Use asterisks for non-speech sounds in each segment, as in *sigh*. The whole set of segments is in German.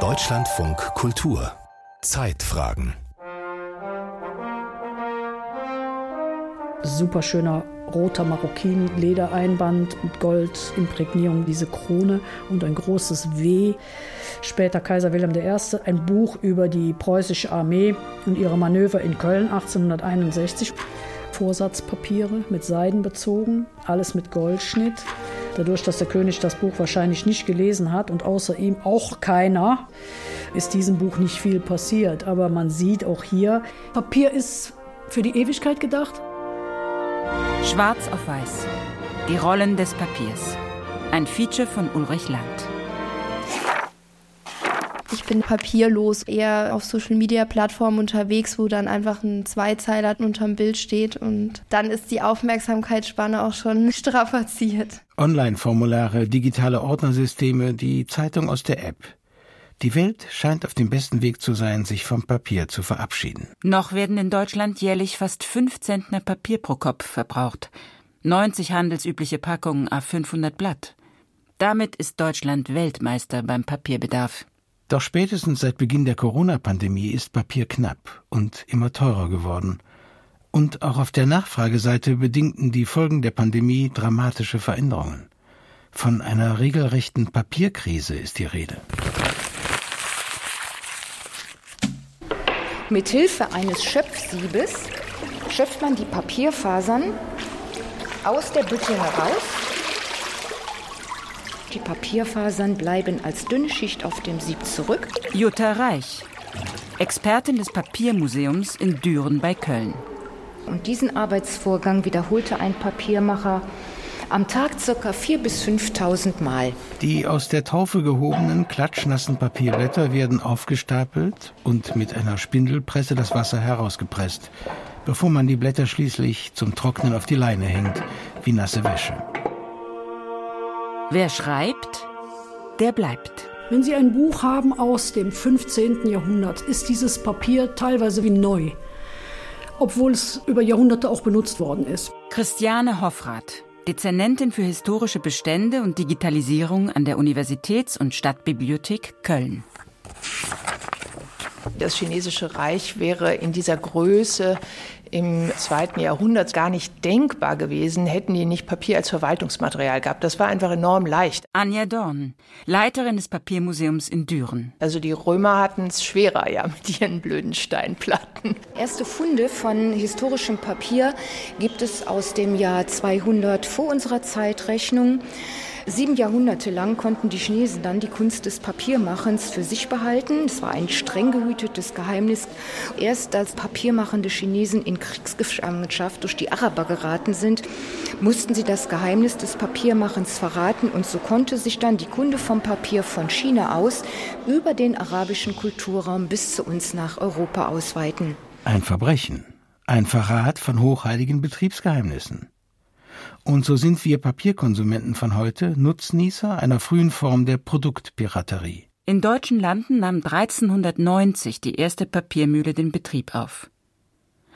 Deutschlandfunk Kultur Zeitfragen Super schöner roter Marokkin-Ledereinband mit Goldimprägnierung, diese Krone und ein großes W. Später Kaiser Wilhelm I. Ein Buch über die preußische Armee und ihre Manöver in Köln 1861. Vorsatzpapiere mit Seiden bezogen, alles mit Goldschnitt. Dadurch, dass der König das Buch wahrscheinlich nicht gelesen hat und außer ihm auch keiner, ist diesem Buch nicht viel passiert. Aber man sieht auch hier, Papier ist für die Ewigkeit gedacht. Schwarz auf Weiß. Die Rollen des Papiers. Ein Feature von Ulrich Land. Ich bin papierlos, eher auf Social-Media-Plattformen unterwegs, wo dann einfach ein Zweizeiler unterm Bild steht und dann ist die Aufmerksamkeitsspanne auch schon *laughs* strapaziert. Online-Formulare, digitale Ordnersysteme, die Zeitung aus der App. Die Welt scheint auf dem besten Weg zu sein, sich vom Papier zu verabschieden. Noch werden in Deutschland jährlich fast fünf Zentner Papier pro Kopf verbraucht. 90 handelsübliche Packungen a 500 Blatt. Damit ist Deutschland Weltmeister beim Papierbedarf. Doch spätestens seit Beginn der Corona-Pandemie ist Papier knapp und immer teurer geworden. Und auch auf der Nachfrageseite bedingten die Folgen der Pandemie dramatische Veränderungen. Von einer regelrechten Papierkrise ist die Rede. Mithilfe eines Schöpfsiebes schöpft man die Papierfasern aus der Bütte heraus die Papierfasern bleiben als dünne Schicht auf dem Sieb zurück. Jutta Reich, Expertin des Papiermuseums in Düren bei Köln. Und diesen Arbeitsvorgang wiederholte ein Papiermacher am Tag ca. 4.000 bis 5.000 Mal. Die aus der Taufe gehobenen, klatschnassen Papierblätter werden aufgestapelt und mit einer Spindelpresse das Wasser herausgepresst, bevor man die Blätter schließlich zum Trocknen auf die Leine hängt, wie nasse Wäsche. Wer schreibt, der bleibt. Wenn Sie ein Buch haben aus dem 15. Jahrhundert, ist dieses Papier teilweise wie neu, obwohl es über Jahrhunderte auch benutzt worden ist. Christiane Hoffrath, Dezernentin für historische Bestände und Digitalisierung an der Universitäts- und Stadtbibliothek Köln. Das chinesische Reich wäre in dieser Größe im zweiten Jahrhundert gar nicht denkbar gewesen, hätten die nicht Papier als Verwaltungsmaterial gehabt. Das war einfach enorm leicht. Anja Dorn, Leiterin des Papiermuseums in Düren. Also die Römer hatten es schwerer, ja, mit ihren blöden Steinplatten. Erste Funde von historischem Papier gibt es aus dem Jahr 200 vor unserer Zeitrechnung. Sieben Jahrhunderte lang konnten die Chinesen dann die Kunst des Papiermachens für sich behalten. Es war ein streng gehütetes Geheimnis. Erst als papiermachende Chinesen in Kriegsgefangenschaft durch die Araber geraten sind, mussten sie das Geheimnis des Papiermachens verraten und so konnte sich dann die Kunde vom Papier von China aus über den arabischen Kulturraum bis zu uns nach Europa ausweiten. Ein Verbrechen, ein Verrat von hochheiligen Betriebsgeheimnissen. Und so sind wir Papierkonsumenten von heute Nutznießer einer frühen Form der Produktpiraterie. In deutschen Landen nahm 1390 die erste Papiermühle den Betrieb auf.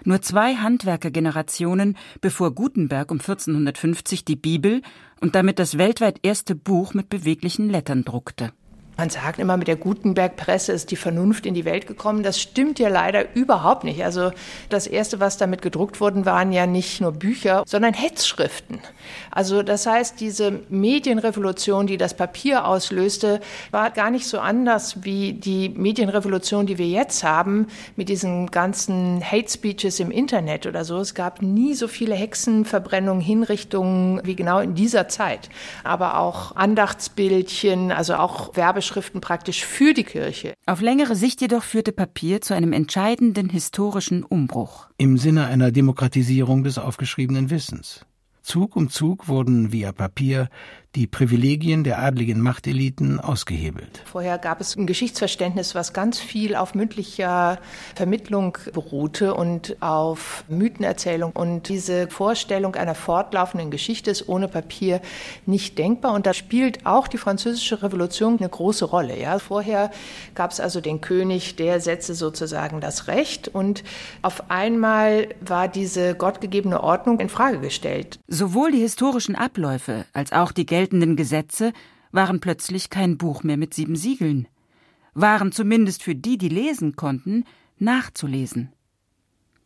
Nur zwei Handwerkergenerationen bevor Gutenberg um 1450 die Bibel und damit das weltweit erste Buch mit beweglichen Lettern druckte. Man sagt immer, mit der Gutenberg-Presse ist die Vernunft in die Welt gekommen. Das stimmt ja leider überhaupt nicht. Also das Erste, was damit gedruckt wurden, waren ja nicht nur Bücher, sondern Hetzschriften. Also das heißt, diese Medienrevolution, die das Papier auslöste, war gar nicht so anders wie die Medienrevolution, die wir jetzt haben, mit diesen ganzen Hate Speeches im Internet oder so. Es gab nie so viele Hexenverbrennungen, Hinrichtungen wie genau in dieser Zeit. Aber auch Andachtsbildchen, also auch Werbeschriften Schriften praktisch für die Kirche. Auf längere Sicht jedoch führte Papier zu einem entscheidenden historischen Umbruch. Im Sinne einer Demokratisierung des aufgeschriebenen Wissens. Zug um Zug wurden via Papier die Privilegien der adligen Machteliten ausgehebelt. Vorher gab es ein Geschichtsverständnis, was ganz viel auf mündlicher Vermittlung beruhte und auf Mythenerzählung. Und diese Vorstellung einer fortlaufenden Geschichte ist ohne Papier nicht denkbar. Und da spielt auch die Französische Revolution eine große Rolle. Ja, vorher gab es also den König, der setzte sozusagen das Recht. Und auf einmal war diese gottgegebene Ordnung in Frage gestellt. Sowohl die historischen Abläufe als auch die geltenden Gesetze waren plötzlich kein Buch mehr mit sieben Siegeln, waren zumindest für die, die lesen konnten, nachzulesen.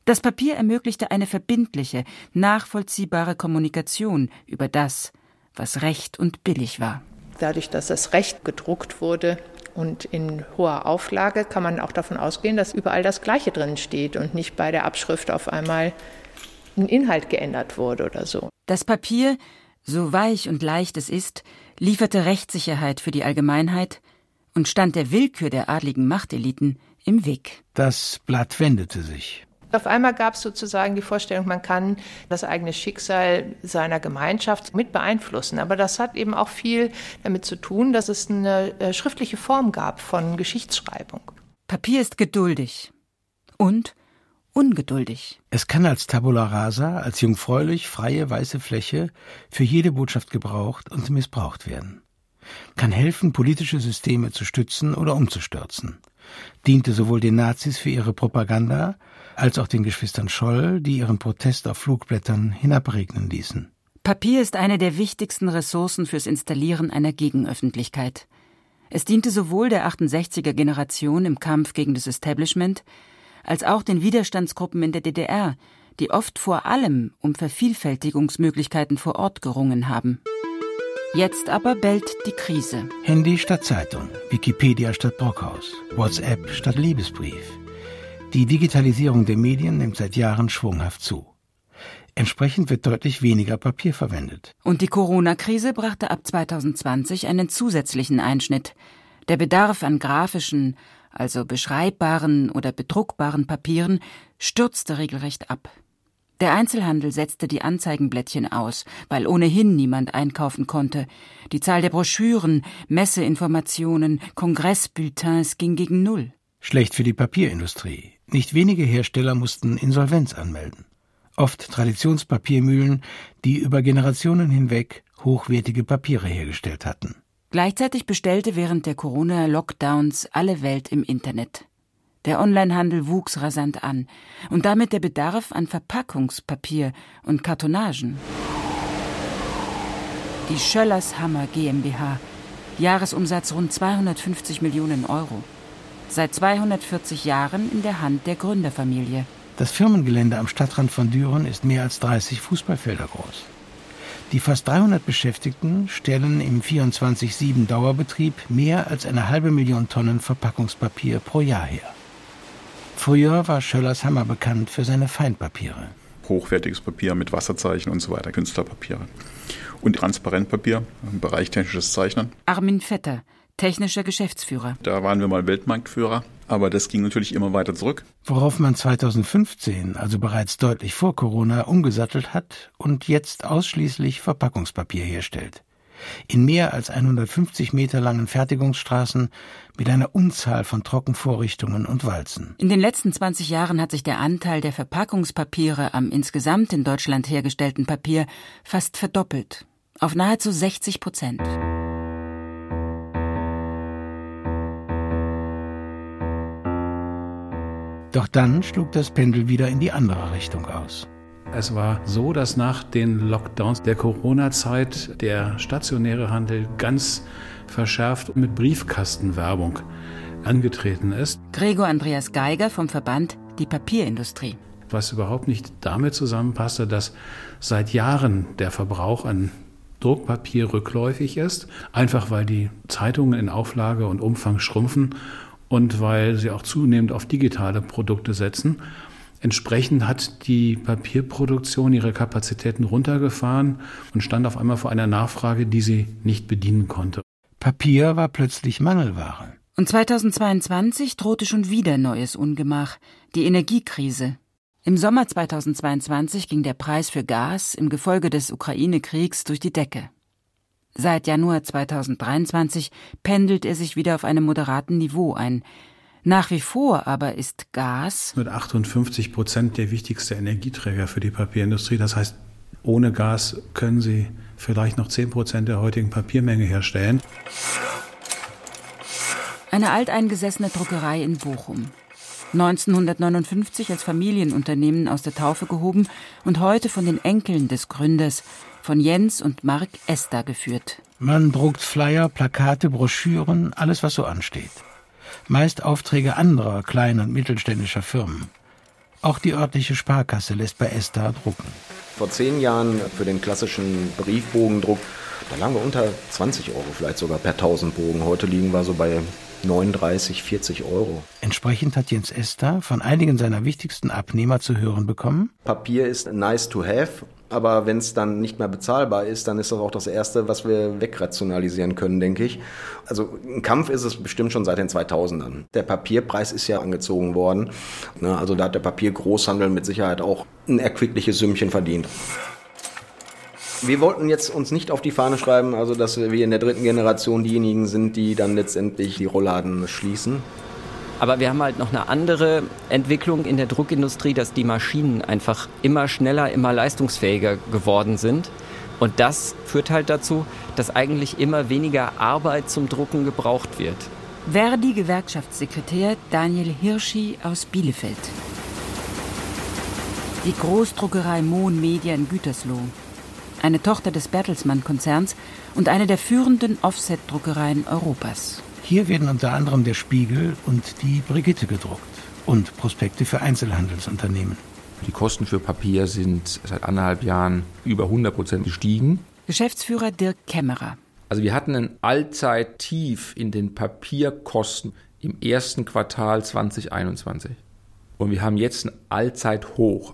Das Papier ermöglichte eine verbindliche, nachvollziehbare Kommunikation über das, was recht und billig war. Dadurch, dass das Recht gedruckt wurde und in hoher Auflage, kann man auch davon ausgehen, dass überall das Gleiche drin steht und nicht bei der Abschrift auf einmal ein Inhalt geändert wurde oder so. Das Papier, so weich und leicht es ist, lieferte Rechtssicherheit für die Allgemeinheit und stand der Willkür der adligen Machteliten im Weg. Das Blatt wendete sich. Auf einmal gab es sozusagen die Vorstellung, man kann das eigene Schicksal seiner Gemeinschaft mit beeinflussen. Aber das hat eben auch viel damit zu tun, dass es eine äh, schriftliche Form gab von Geschichtsschreibung. Papier ist geduldig und ungeduldig. Es kann als Tabula rasa, als jungfräulich freie weiße Fläche für jede Botschaft gebraucht und missbraucht werden. Kann helfen, politische Systeme zu stützen oder umzustürzen. Diente sowohl den Nazis für ihre Propaganda als auch den Geschwistern Scholl, die ihren Protest auf Flugblättern hinabregnen ließen. Papier ist eine der wichtigsten Ressourcen fürs Installieren einer Gegenöffentlichkeit. Es diente sowohl der 68er Generation im Kampf gegen das Establishment als auch den Widerstandsgruppen in der DDR, die oft vor allem um Vervielfältigungsmöglichkeiten vor Ort gerungen haben. Jetzt aber bellt die Krise. Handy statt Zeitung, Wikipedia statt Brockhaus, WhatsApp statt Liebesbrief. Die Digitalisierung der Medien nimmt seit Jahren schwunghaft zu. Entsprechend wird deutlich weniger Papier verwendet. Und die Corona-Krise brachte ab 2020 einen zusätzlichen Einschnitt. Der Bedarf an grafischen, also beschreibbaren oder bedruckbaren Papieren, stürzte regelrecht ab. Der Einzelhandel setzte die Anzeigenblättchen aus, weil ohnehin niemand einkaufen konnte. Die Zahl der Broschüren, Messeinformationen, Kongressbulletins ging gegen Null. Schlecht für die Papierindustrie. Nicht wenige Hersteller mussten Insolvenz anmelden. Oft Traditionspapiermühlen, die über Generationen hinweg hochwertige Papiere hergestellt hatten. Gleichzeitig bestellte während der Corona-Lockdowns alle Welt im Internet. Der Onlinehandel wuchs rasant an und damit der Bedarf an Verpackungspapier und Kartonagen. Die Schöllers Hammer GmbH, Jahresumsatz rund 250 Millionen Euro. Seit 240 Jahren in der Hand der Gründerfamilie. Das Firmengelände am Stadtrand von Düren ist mehr als 30 Fußballfelder groß. Die fast 300 Beschäftigten stellen im 24-7 Dauerbetrieb mehr als eine halbe Million Tonnen Verpackungspapier pro Jahr her. Früher war Schöllers Hammer bekannt für seine Feinpapiere. Hochwertiges Papier mit Wasserzeichen und so weiter, Künstlerpapiere. Und Transparentpapier im Bereich technisches Zeichnen. Armin Vetter, technischer Geschäftsführer. Da waren wir mal Weltmarktführer, aber das ging natürlich immer weiter zurück. Worauf man 2015, also bereits deutlich vor Corona, umgesattelt hat und jetzt ausschließlich Verpackungspapier herstellt in mehr als 150 Meter langen Fertigungsstraßen mit einer Unzahl von Trockenvorrichtungen und Walzen. In den letzten 20 Jahren hat sich der Anteil der Verpackungspapiere am insgesamt in Deutschland hergestellten Papier fast verdoppelt, auf nahezu 60 Prozent. Doch dann schlug das Pendel wieder in die andere Richtung aus. Es war so, dass nach den Lockdowns der Corona-Zeit der stationäre Handel ganz verschärft mit Briefkastenwerbung angetreten ist. Gregor Andreas Geiger vom Verband Die Papierindustrie. Was überhaupt nicht damit zusammenpasste, dass seit Jahren der Verbrauch an Druckpapier rückläufig ist, einfach weil die Zeitungen in Auflage und Umfang schrumpfen und weil sie auch zunehmend auf digitale Produkte setzen. Entsprechend hat die Papierproduktion ihre Kapazitäten runtergefahren und stand auf einmal vor einer Nachfrage, die sie nicht bedienen konnte. Papier war plötzlich Mangelware. Und 2022 drohte schon wieder neues Ungemach, die Energiekrise. Im Sommer 2022 ging der Preis für Gas im Gefolge des Ukraine-Kriegs durch die Decke. Seit Januar 2023 pendelt er sich wieder auf einem moderaten Niveau ein, nach wie vor aber ist Gas mit 58 Prozent der wichtigste Energieträger für die Papierindustrie. Das heißt, ohne Gas können Sie vielleicht noch 10 Prozent der heutigen Papiermenge herstellen. Eine alteingesessene Druckerei in Bochum. 1959 als Familienunternehmen aus der Taufe gehoben und heute von den Enkeln des Gründers, von Jens und Mark Ester geführt. Man druckt Flyer, Plakate, Broschüren, alles was so ansteht. Meist Aufträge anderer kleiner und mittelständischer Firmen. Auch die örtliche Sparkasse lässt bei Esther drucken. Vor zehn Jahren für den klassischen Briefbogendruck, da lagen wir unter 20 Euro, vielleicht sogar per 1000 Bogen. Heute liegen wir so bei 39, 40 Euro. Entsprechend hat Jens Esther von einigen seiner wichtigsten Abnehmer zu hören bekommen. Papier ist nice to have, aber wenn es dann nicht mehr bezahlbar ist, dann ist das auch das Erste, was wir wegrationalisieren können, denke ich. Also ein Kampf ist es bestimmt schon seit den 2000ern. Der Papierpreis ist ja angezogen worden. Ne, also da hat der Papiergroßhandel mit Sicherheit auch ein erquickliches Sümmchen verdient. Wir wollten jetzt uns nicht auf die Fahne schreiben, also dass wir in der dritten Generation diejenigen sind, die dann letztendlich die Rollladen schließen. Aber wir haben halt noch eine andere Entwicklung in der Druckindustrie, dass die Maschinen einfach immer schneller, immer leistungsfähiger geworden sind. Und das führt halt dazu, dass eigentlich immer weniger Arbeit zum Drucken gebraucht wird. Verdi-Gewerkschaftssekretär Daniel Hirschi aus Bielefeld. Die Großdruckerei Mohn Media in Gütersloh eine Tochter des Bertelsmann-Konzerns und eine der führenden Offset-Druckereien Europas. Hier werden unter anderem der Spiegel und die Brigitte gedruckt und Prospekte für Einzelhandelsunternehmen. Die Kosten für Papier sind seit anderthalb Jahren über 100 Prozent gestiegen. Geschäftsführer Dirk Kämmerer. Also wir hatten ein Allzeittief in den Papierkosten im ersten Quartal 2021. Und wir haben jetzt ein Allzeithoch.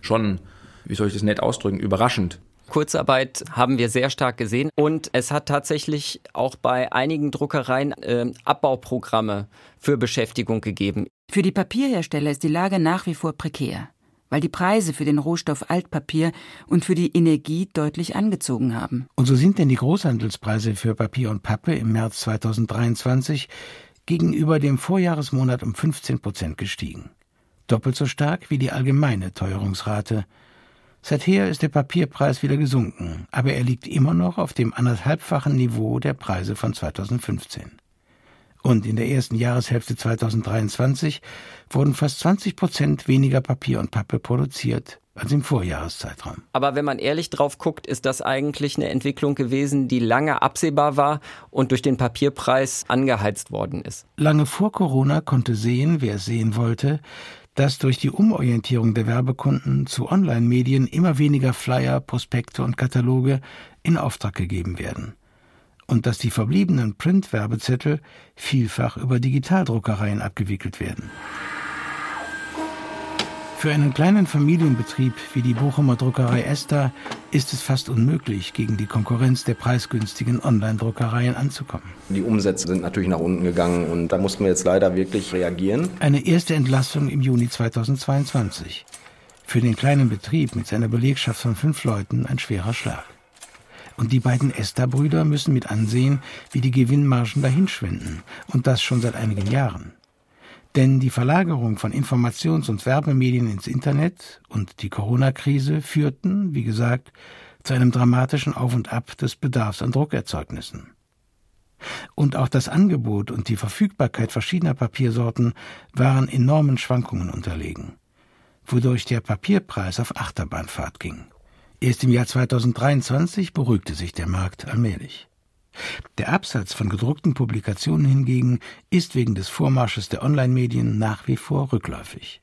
Schon, wie soll ich das nett ausdrücken, überraschend. Kurzarbeit haben wir sehr stark gesehen und es hat tatsächlich auch bei einigen Druckereien äh, Abbauprogramme für Beschäftigung gegeben. Für die Papierhersteller ist die Lage nach wie vor prekär, weil die Preise für den Rohstoff Altpapier und für die Energie deutlich angezogen haben. Und so sind denn die Großhandelspreise für Papier und Pappe im März 2023 gegenüber dem Vorjahresmonat um 15 Prozent gestiegen. Doppelt so stark wie die allgemeine Teuerungsrate Seither ist der Papierpreis wieder gesunken, aber er liegt immer noch auf dem anderthalbfachen Niveau der Preise von 2015. Und in der ersten Jahreshälfte 2023 wurden fast 20 Prozent weniger Papier und Pappe produziert als im Vorjahreszeitraum. Aber wenn man ehrlich drauf guckt, ist das eigentlich eine Entwicklung gewesen, die lange absehbar war und durch den Papierpreis angeheizt worden ist. Lange vor Corona konnte sehen, wer es sehen wollte, dass durch die Umorientierung der Werbekunden zu Online-Medien immer weniger Flyer, Prospekte und Kataloge in Auftrag gegeben werden und dass die verbliebenen Print-Werbezettel vielfach über Digitaldruckereien abgewickelt werden. Für einen kleinen Familienbetrieb wie die Bochumer Druckerei Esther ist es fast unmöglich, gegen die Konkurrenz der preisgünstigen Online-Druckereien anzukommen. Die Umsätze sind natürlich nach unten gegangen und da mussten wir jetzt leider wirklich reagieren. Eine erste Entlassung im Juni 2022. Für den kleinen Betrieb mit seiner Belegschaft von fünf Leuten ein schwerer Schlag. Und die beiden Esther-Brüder müssen mit ansehen, wie die Gewinnmargen dahinschwinden. Und das schon seit einigen Jahren. Denn die Verlagerung von Informations- und Werbemedien ins Internet und die Corona-Krise führten, wie gesagt, zu einem dramatischen Auf und Ab des Bedarfs an Druckerzeugnissen. Und auch das Angebot und die Verfügbarkeit verschiedener Papiersorten waren enormen Schwankungen unterlegen, wodurch der Papierpreis auf Achterbahnfahrt ging. Erst im Jahr 2023 beruhigte sich der Markt allmählich. Der Absatz von gedruckten Publikationen hingegen ist wegen des Vormarsches der Online-Medien nach wie vor rückläufig.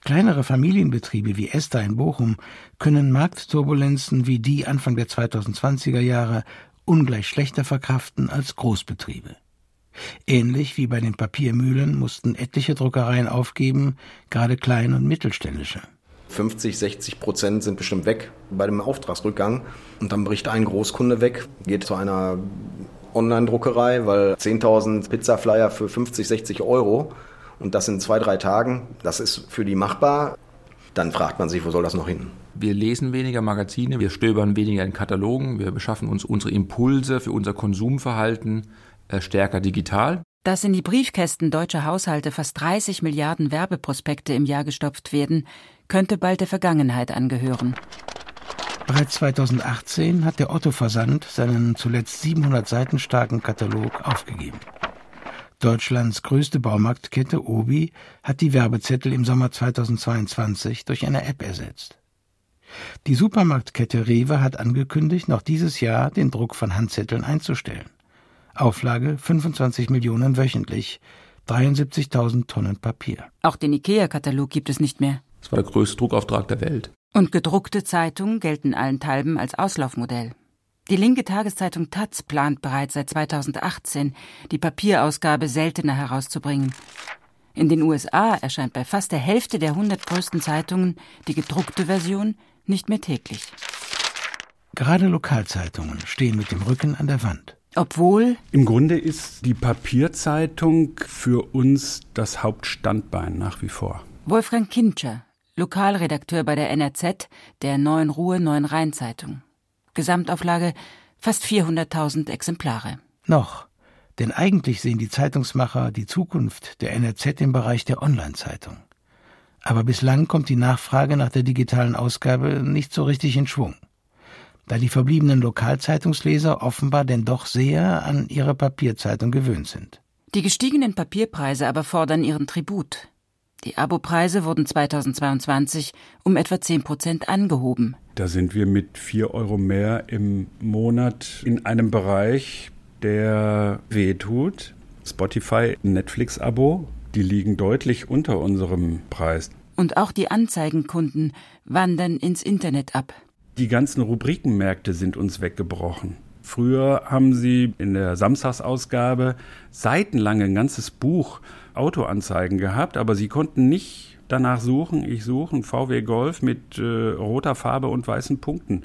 Kleinere Familienbetriebe wie Esther in Bochum können Marktturbulenzen wie die Anfang der 2020er Jahre ungleich schlechter verkraften als Großbetriebe. Ähnlich wie bei den Papiermühlen mussten etliche Druckereien aufgeben, gerade klein- und mittelständische. 50, 60 Prozent sind bestimmt weg bei dem Auftragsrückgang. Und dann bricht ein Großkunde weg, geht zu einer Online-Druckerei, weil 10.000 Pizzaflyer für 50, 60 Euro und das in zwei, drei Tagen, das ist für die machbar. Dann fragt man sich, wo soll das noch hin? Wir lesen weniger Magazine, wir stöbern weniger in Katalogen, wir beschaffen uns unsere Impulse für unser Konsumverhalten äh, stärker digital. Dass in die Briefkästen deutscher Haushalte fast 30 Milliarden Werbeprospekte im Jahr gestopft werden, könnte bald der Vergangenheit angehören. Bereits 2018 hat der Otto-Versand seinen zuletzt 700 Seiten starken Katalog aufgegeben. Deutschlands größte Baumarktkette Obi hat die Werbezettel im Sommer 2022 durch eine App ersetzt. Die Supermarktkette Rewe hat angekündigt, noch dieses Jahr den Druck von Handzetteln einzustellen. Auflage 25 Millionen wöchentlich, 73.000 Tonnen Papier. Auch den IKEA-Katalog gibt es nicht mehr. Das war der größte Druckauftrag der Welt. Und gedruckte Zeitungen gelten allenthalben als Auslaufmodell. Die linke Tageszeitung Taz plant bereits seit 2018, die Papierausgabe seltener herauszubringen. In den USA erscheint bei fast der Hälfte der 100 größten Zeitungen die gedruckte Version nicht mehr täglich. Gerade Lokalzeitungen stehen mit dem Rücken an der Wand. Obwohl. Im Grunde ist die Papierzeitung für uns das Hauptstandbein nach wie vor. Wolfgang Kintscher, Lokalredakteur bei der NRZ, der Neuen Ruhe Neuen Rhein Zeitung. Gesamtauflage fast 400.000 Exemplare. Noch. Denn eigentlich sehen die Zeitungsmacher die Zukunft der NRZ im Bereich der Online-Zeitung. Aber bislang kommt die Nachfrage nach der digitalen Ausgabe nicht so richtig in Schwung da die verbliebenen Lokalzeitungsleser offenbar denn doch sehr an ihre Papierzeitung gewöhnt sind. Die gestiegenen Papierpreise aber fordern ihren Tribut. Die Abopreise wurden 2022 um etwa 10 Prozent angehoben. Da sind wir mit 4 Euro mehr im Monat in einem Bereich, der wehtut. Spotify, Netflix-Abo, die liegen deutlich unter unserem Preis. Und auch die Anzeigenkunden wandern ins Internet ab. Die ganzen Rubrikenmärkte sind uns weggebrochen. Früher haben sie in der Samstagsausgabe seitenlang ein ganzes Buch Autoanzeigen gehabt, aber sie konnten nicht danach suchen, ich suche ein VW Golf mit äh, roter Farbe und weißen Punkten.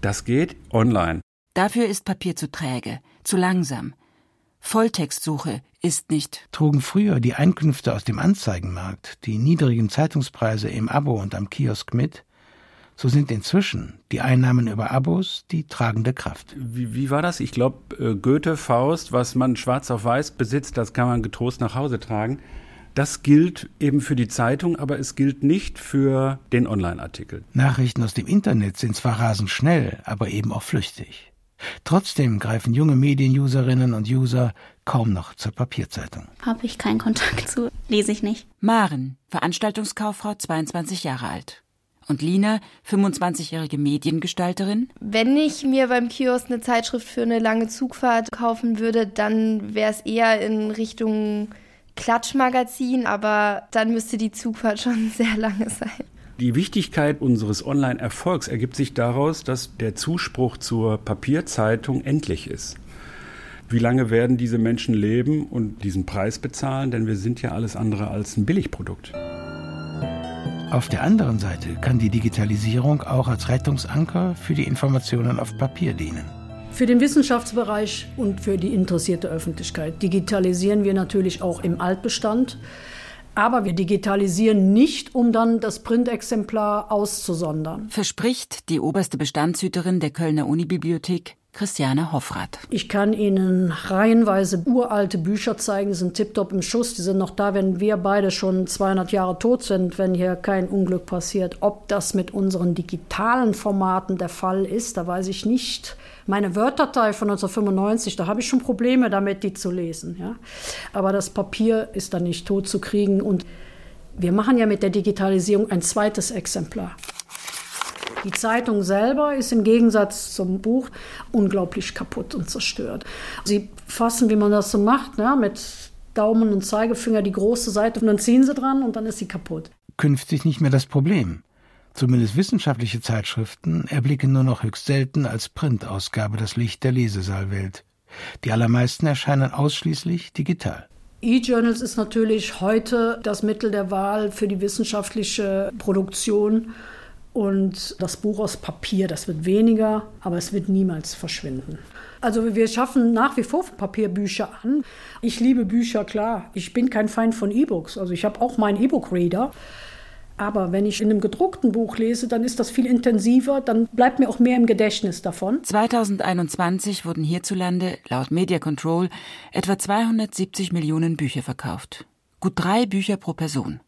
Das geht online. Dafür ist Papier zu träge, zu langsam. Volltextsuche ist nicht. Trugen früher die Einkünfte aus dem Anzeigenmarkt, die niedrigen Zeitungspreise im Abo und am Kiosk mit, so sind inzwischen die Einnahmen über Abos die tragende Kraft. Wie, wie war das? Ich glaube, äh, Goethe, Faust, was man schwarz auf weiß besitzt, das kann man getrost nach Hause tragen. Das gilt eben für die Zeitung, aber es gilt nicht für den Online-Artikel. Nachrichten aus dem Internet sind zwar rasend schnell, aber eben auch flüchtig. Trotzdem greifen junge Medien-Userinnen und User kaum noch zur Papierzeitung. Habe ich keinen Kontakt zu, lese ich nicht. Maren, Veranstaltungskauffrau, 22 Jahre alt. Und Lina, 25-jährige Mediengestalterin? Wenn ich mir beim Kiosk eine Zeitschrift für eine lange Zugfahrt kaufen würde, dann wäre es eher in Richtung Klatschmagazin, aber dann müsste die Zugfahrt *laughs* schon sehr lange sein. Die Wichtigkeit unseres Online-Erfolgs ergibt sich daraus, dass der Zuspruch zur Papierzeitung endlich ist. Wie lange werden diese Menschen leben und diesen Preis bezahlen? Denn wir sind ja alles andere als ein Billigprodukt. Auf der anderen Seite kann die Digitalisierung auch als Rettungsanker für die Informationen auf Papier dienen. Für den Wissenschaftsbereich und für die interessierte Öffentlichkeit digitalisieren wir natürlich auch im Altbestand. Aber wir digitalisieren nicht, um dann das Printexemplar auszusondern. Verspricht die oberste Bestandshüterin der Kölner Unibibliothek Christiane Hoffrath. Ich kann Ihnen reihenweise uralte Bücher zeigen, die sind tiptop im Schuss, die sind noch da, wenn wir beide schon 200 Jahre tot sind, wenn hier kein Unglück passiert. Ob das mit unseren digitalen Formaten der Fall ist, da weiß ich nicht. Meine Word-Datei von 1995, da habe ich schon Probleme damit, die zu lesen. Ja? Aber das Papier ist dann nicht tot zu kriegen und wir machen ja mit der Digitalisierung ein zweites Exemplar. Die Zeitung selber ist im Gegensatz zum Buch unglaublich kaputt und zerstört. Sie fassen, wie man das so macht, ne, mit Daumen und Zeigefinger die große Seite und dann ziehen sie dran und dann ist sie kaputt. Künftig nicht mehr das Problem. Zumindest wissenschaftliche Zeitschriften erblicken nur noch höchst selten als Printausgabe das Licht der Lesesaalwelt. Die allermeisten erscheinen ausschließlich digital. E-Journals ist natürlich heute das Mittel der Wahl für die wissenschaftliche Produktion. Und das Buch aus Papier, das wird weniger, aber es wird niemals verschwinden. Also wir schaffen nach wie vor Papierbücher an. Ich liebe Bücher, klar. Ich bin kein Feind von E-Books. Also ich habe auch meinen E-Book-Reader. Aber wenn ich in einem gedruckten Buch lese, dann ist das viel intensiver, dann bleibt mir auch mehr im Gedächtnis davon. 2021 wurden hierzulande laut Media Control etwa 270 Millionen Bücher verkauft. Gut drei Bücher pro Person.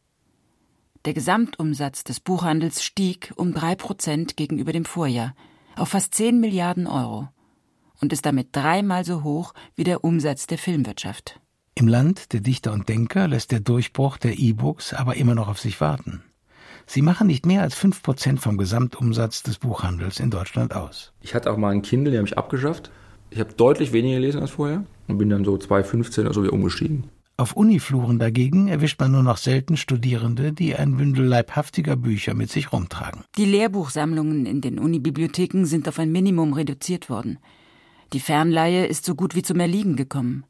Der Gesamtumsatz des Buchhandels stieg um drei Prozent gegenüber dem Vorjahr auf fast 10 Milliarden Euro und ist damit dreimal so hoch wie der Umsatz der Filmwirtschaft. Im Land der Dichter und Denker lässt der Durchbruch der E-Books aber immer noch auf sich warten. Sie machen nicht mehr als 5% vom Gesamtumsatz des Buchhandels in Deutschland aus. Ich hatte auch mal einen Kindle, den habe ich abgeschafft. Ich habe deutlich weniger gelesen als vorher und bin dann so 2015 oder so wieder umgestiegen. Auf Unifluren dagegen erwischt man nur noch selten Studierende, die ein Bündel leibhaftiger Bücher mit sich rumtragen. Die Lehrbuchsammlungen in den Unibibliotheken sind auf ein Minimum reduziert worden. Die Fernleihe ist so gut wie zum Erliegen gekommen.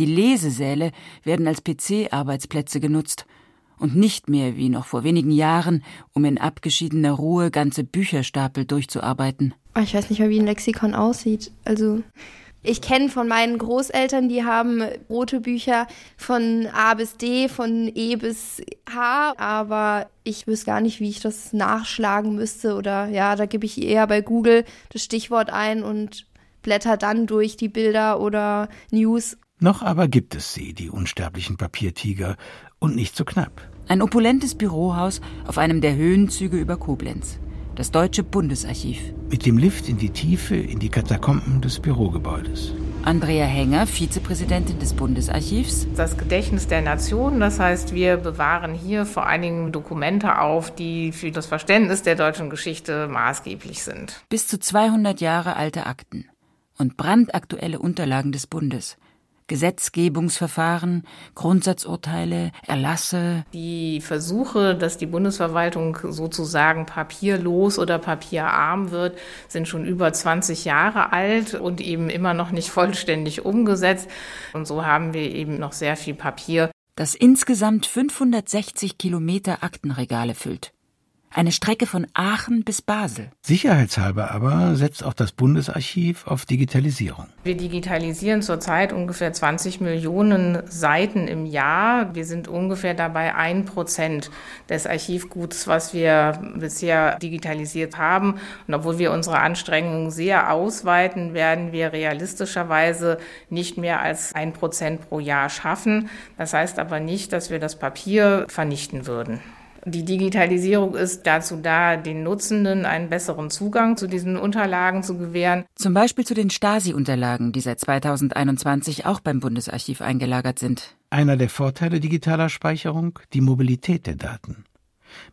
Die Lesesäle werden als PC-Arbeitsplätze genutzt und nicht mehr wie noch vor wenigen Jahren, um in abgeschiedener Ruhe ganze Bücherstapel durchzuarbeiten. Ich weiß nicht mehr, wie ein Lexikon aussieht. Also ich kenne von meinen Großeltern, die haben rote Bücher von A bis D, von E bis H, aber ich wüsste gar nicht, wie ich das nachschlagen müsste. Oder ja, da gebe ich eher bei Google das Stichwort ein und blätter dann durch die Bilder oder News. Noch aber gibt es sie, die unsterblichen Papiertiger, und nicht so knapp. Ein opulentes Bürohaus auf einem der Höhenzüge über Koblenz das Deutsche Bundesarchiv. Mit dem Lift in die Tiefe, in die Katakomben des Bürogebäudes. Andrea Henger, Vizepräsidentin des Bundesarchivs. Das Gedächtnis der Nation, das heißt, wir bewahren hier vor allen Dingen Dokumente auf, die für das Verständnis der deutschen Geschichte maßgeblich sind. Bis zu 200 Jahre alte Akten und brandaktuelle Unterlagen des Bundes. Gesetzgebungsverfahren, Grundsatzurteile, Erlasse. Die Versuche, dass die Bundesverwaltung sozusagen papierlos oder papierarm wird, sind schon über 20 Jahre alt und eben immer noch nicht vollständig umgesetzt. Und so haben wir eben noch sehr viel Papier. Das insgesamt 560 Kilometer Aktenregale füllt. Eine Strecke von Aachen bis Basel. Sicherheitshalber aber setzt auch das Bundesarchiv auf Digitalisierung. Wir digitalisieren zurzeit ungefähr 20 Millionen Seiten im Jahr. Wir sind ungefähr dabei ein Prozent des Archivguts, was wir bisher digitalisiert haben. Und obwohl wir unsere Anstrengungen sehr ausweiten, werden wir realistischerweise nicht mehr als ein Prozent pro Jahr schaffen. Das heißt aber nicht, dass wir das Papier vernichten würden. Die Digitalisierung ist dazu da, den Nutzenden einen besseren Zugang zu diesen Unterlagen zu gewähren. Zum Beispiel zu den Stasi-Unterlagen, die seit 2021 auch beim Bundesarchiv eingelagert sind. Einer der Vorteile digitaler Speicherung, die Mobilität der Daten.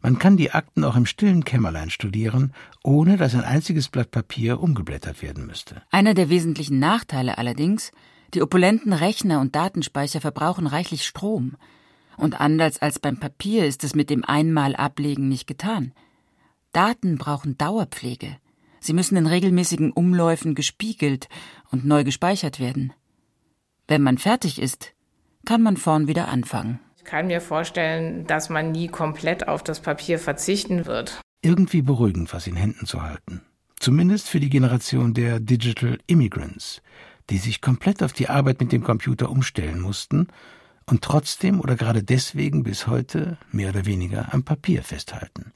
Man kann die Akten auch im stillen Kämmerlein studieren, ohne dass ein einziges Blatt Papier umgeblättert werden müsste. Einer der wesentlichen Nachteile allerdings, die opulenten Rechner und Datenspeicher verbrauchen reichlich Strom. Und anders als beim Papier ist es mit dem Einmal-Ablegen nicht getan. Daten brauchen Dauerpflege. Sie müssen in regelmäßigen Umläufen gespiegelt und neu gespeichert werden. Wenn man fertig ist, kann man vorn wieder anfangen. Ich kann mir vorstellen, dass man nie komplett auf das Papier verzichten wird. Irgendwie beruhigend, was in Händen zu halten. Zumindest für die Generation der Digital Immigrants, die sich komplett auf die Arbeit mit dem Computer umstellen mussten und trotzdem oder gerade deswegen bis heute mehr oder weniger am Papier festhalten.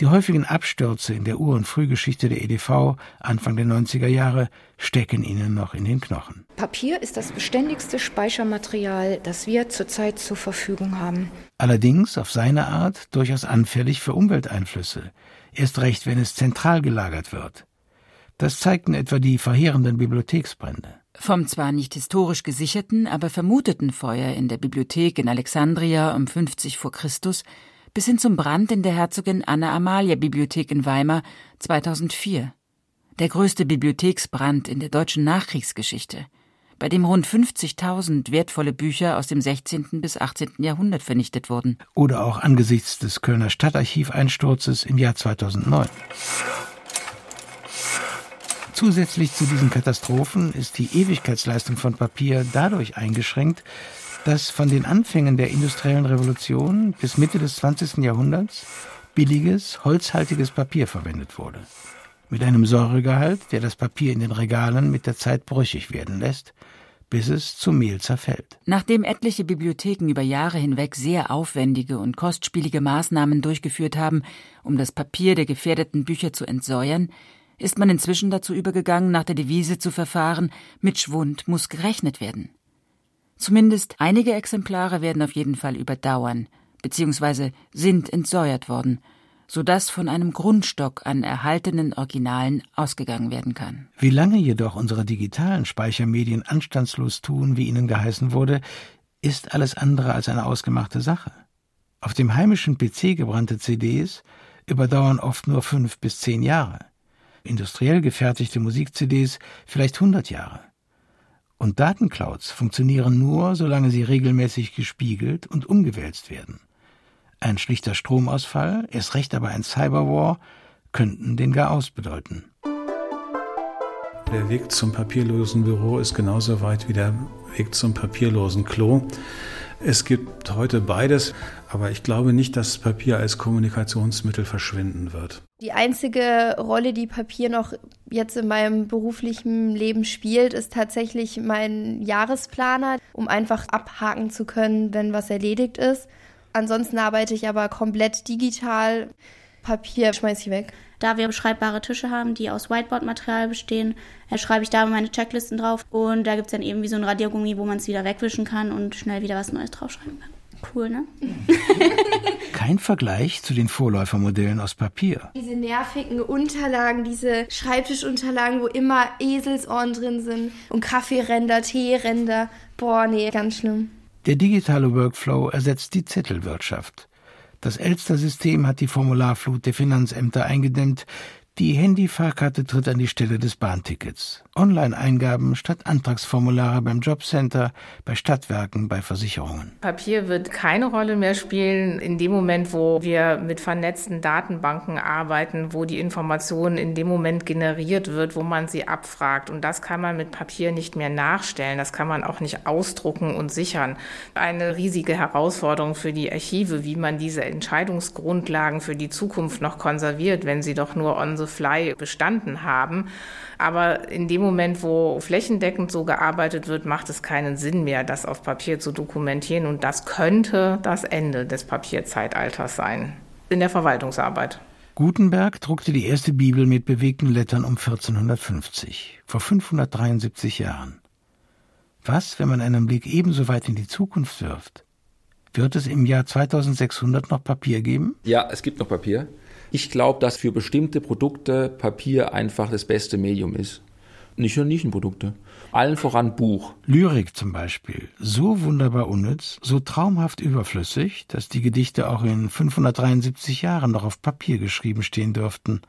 Die häufigen Abstürze in der Ur- und Frühgeschichte der EDV Anfang der 90er Jahre stecken ihnen noch in den Knochen. Papier ist das beständigste Speichermaterial, das wir zurzeit zur Verfügung haben. Allerdings auf seine Art durchaus anfällig für Umwelteinflüsse, erst recht, wenn es zentral gelagert wird. Das zeigten etwa die verheerenden Bibliotheksbrände. Vom zwar nicht historisch gesicherten, aber vermuteten Feuer in der Bibliothek in Alexandria um 50 vor Christus bis hin zum Brand in der Herzogin Anna Amalia Bibliothek in Weimar 2004. Der größte Bibliotheksbrand in der deutschen Nachkriegsgeschichte, bei dem rund 50.000 wertvolle Bücher aus dem 16. bis 18. Jahrhundert vernichtet wurden. Oder auch angesichts des Kölner Stadtarchiveinsturzes im Jahr 2009. Zusätzlich zu diesen Katastrophen ist die Ewigkeitsleistung von Papier dadurch eingeschränkt, dass von den Anfängen der industriellen Revolution bis Mitte des 20. Jahrhunderts billiges, holzhaltiges Papier verwendet wurde. Mit einem Säuregehalt, der das Papier in den Regalen mit der Zeit brüchig werden lässt, bis es zu Mehl zerfällt. Nachdem etliche Bibliotheken über Jahre hinweg sehr aufwendige und kostspielige Maßnahmen durchgeführt haben, um das Papier der gefährdeten Bücher zu entsäuern, ist man inzwischen dazu übergegangen, nach der Devise zu verfahren, mit Schwund muss gerechnet werden. Zumindest einige Exemplare werden auf jeden Fall überdauern, beziehungsweise sind entsäuert worden, sodass von einem Grundstock an erhaltenen Originalen ausgegangen werden kann. Wie lange jedoch unsere digitalen Speichermedien anstandslos tun, wie ihnen geheißen wurde, ist alles andere als eine ausgemachte Sache. Auf dem heimischen PC gebrannte CDs überdauern oft nur fünf bis zehn Jahre. Industriell gefertigte Musik-CDs vielleicht 100 Jahre. Und Datenclouds funktionieren nur, solange sie regelmäßig gespiegelt und umgewälzt werden. Ein schlichter Stromausfall, erst recht aber ein Cyberwar, könnten den Garaus bedeuten. Der Weg zum papierlosen Büro ist genauso weit wie der Weg zum papierlosen Klo. Es gibt heute beides, aber ich glaube nicht, dass Papier als Kommunikationsmittel verschwinden wird. Die einzige Rolle, die Papier noch jetzt in meinem beruflichen Leben spielt, ist tatsächlich mein Jahresplaner, um einfach abhaken zu können, wenn was erledigt ist. Ansonsten arbeite ich aber komplett digital. Papier schmeiße ich weg. Da wir beschreibbare Tische haben, die aus Whiteboard-Material bestehen, schreibe ich da meine Checklisten drauf. Und da gibt es dann eben wie so ein Radiergummi, wo man es wieder wegwischen kann und schnell wieder was Neues draufschreiben kann. Cool, ne? *laughs* Kein Vergleich zu den Vorläufermodellen aus Papier. Diese nervigen Unterlagen, diese Schreibtischunterlagen, wo immer Eselsohren drin sind und Kaffeeränder, Teeränder. Boah, nee, ganz schlimm. Der digitale Workflow ersetzt die Zettelwirtschaft. Das Elster-System hat die Formularflut der Finanzämter eingedämmt. Die Handyfahrkarte tritt an die Stelle des Bahntickets. Online-Eingaben statt Antragsformulare beim Jobcenter, bei Stadtwerken, bei Versicherungen. Papier wird keine Rolle mehr spielen in dem Moment, wo wir mit vernetzten Datenbanken arbeiten, wo die Information in dem Moment generiert wird, wo man sie abfragt. Und das kann man mit Papier nicht mehr nachstellen. Das kann man auch nicht ausdrucken und sichern. Eine riesige Herausforderung für die Archive, wie man diese Entscheidungsgrundlagen für die Zukunft noch konserviert, wenn sie doch nur on the fly bestanden haben. Aber in dem Moment, wo flächendeckend so gearbeitet wird, macht es keinen Sinn mehr, das auf Papier zu dokumentieren. Und das könnte das Ende des Papierzeitalters sein in der Verwaltungsarbeit. Gutenberg druckte die erste Bibel mit bewegten Lettern um 1450, vor 573 Jahren. Was, wenn man einen Blick ebenso weit in die Zukunft wirft? Wird es im Jahr 2600 noch Papier geben? Ja, es gibt noch Papier. Ich glaube, dass für bestimmte Produkte Papier einfach das beste Medium ist. Nicht nur Nischenprodukte. Allen voran Buch. Lyrik zum Beispiel. So wunderbar unnütz, so traumhaft überflüssig, dass die Gedichte auch in 573 Jahren noch auf Papier geschrieben stehen dürften.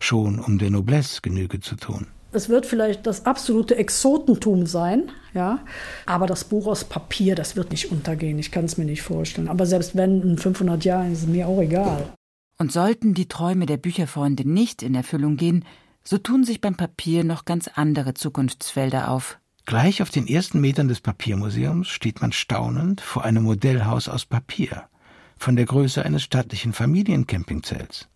Schon um der Noblesse Genüge zu tun. Es wird vielleicht das absolute Exotentum sein, ja. Aber das Buch aus Papier, das wird nicht untergehen. Ich kann es mir nicht vorstellen. Aber selbst wenn in 500 Jahren, ist es mir auch egal. Und sollten die Träume der Bücherfreunde nicht in Erfüllung gehen, so tun sich beim Papier noch ganz andere Zukunftsfelder auf. Gleich auf den ersten Metern des Papiermuseums steht man staunend vor einem Modellhaus aus Papier, von der Größe eines stattlichen Familiencampingzelts.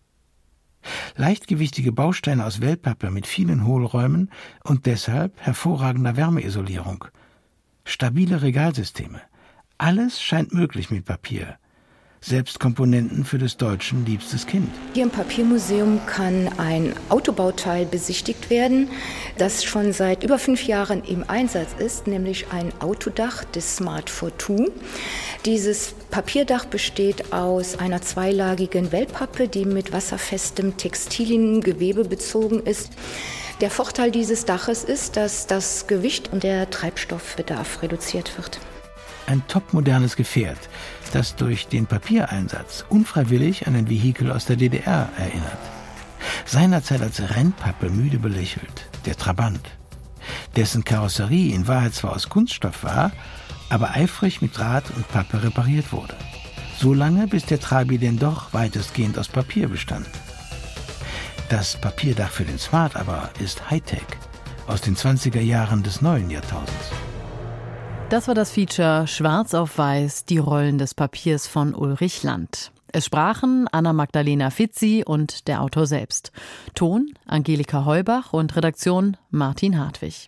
Leichtgewichtige Bausteine aus Wellpappe mit vielen Hohlräumen und deshalb hervorragender Wärmeisolierung. Stabile Regalsysteme. Alles scheint möglich mit Papier selbst Komponenten für des Deutschen liebstes Kind. Hier im Papiermuseum kann ein Autobauteil besichtigt werden, das schon seit über fünf Jahren im Einsatz ist, nämlich ein Autodach des Smart 42. Dieses Papierdach besteht aus einer zweilagigen Wellpappe, die mit wasserfestem Textiliengewebe bezogen ist. Der Vorteil dieses Daches ist, dass das Gewicht und der Treibstoffbedarf reduziert wird. Ein topmodernes Gefährt, das durch den Papiereinsatz unfreiwillig an ein Vehikel aus der DDR erinnert. Seinerzeit als Rennpappe müde belächelt, der Trabant, dessen Karosserie in Wahrheit zwar aus Kunststoff war, aber eifrig mit Draht und Pappe repariert wurde. So lange, bis der Trabi denn doch weitestgehend aus Papier bestand. Das Papierdach für den Smart aber ist Hightech aus den 20er Jahren des neuen Jahrtausends. Das war das Feature Schwarz auf Weiß, die Rollen des Papiers von Ulrich Land. Es sprachen Anna Magdalena Fitzi und der Autor selbst. Ton Angelika Heubach und Redaktion Martin Hartwig.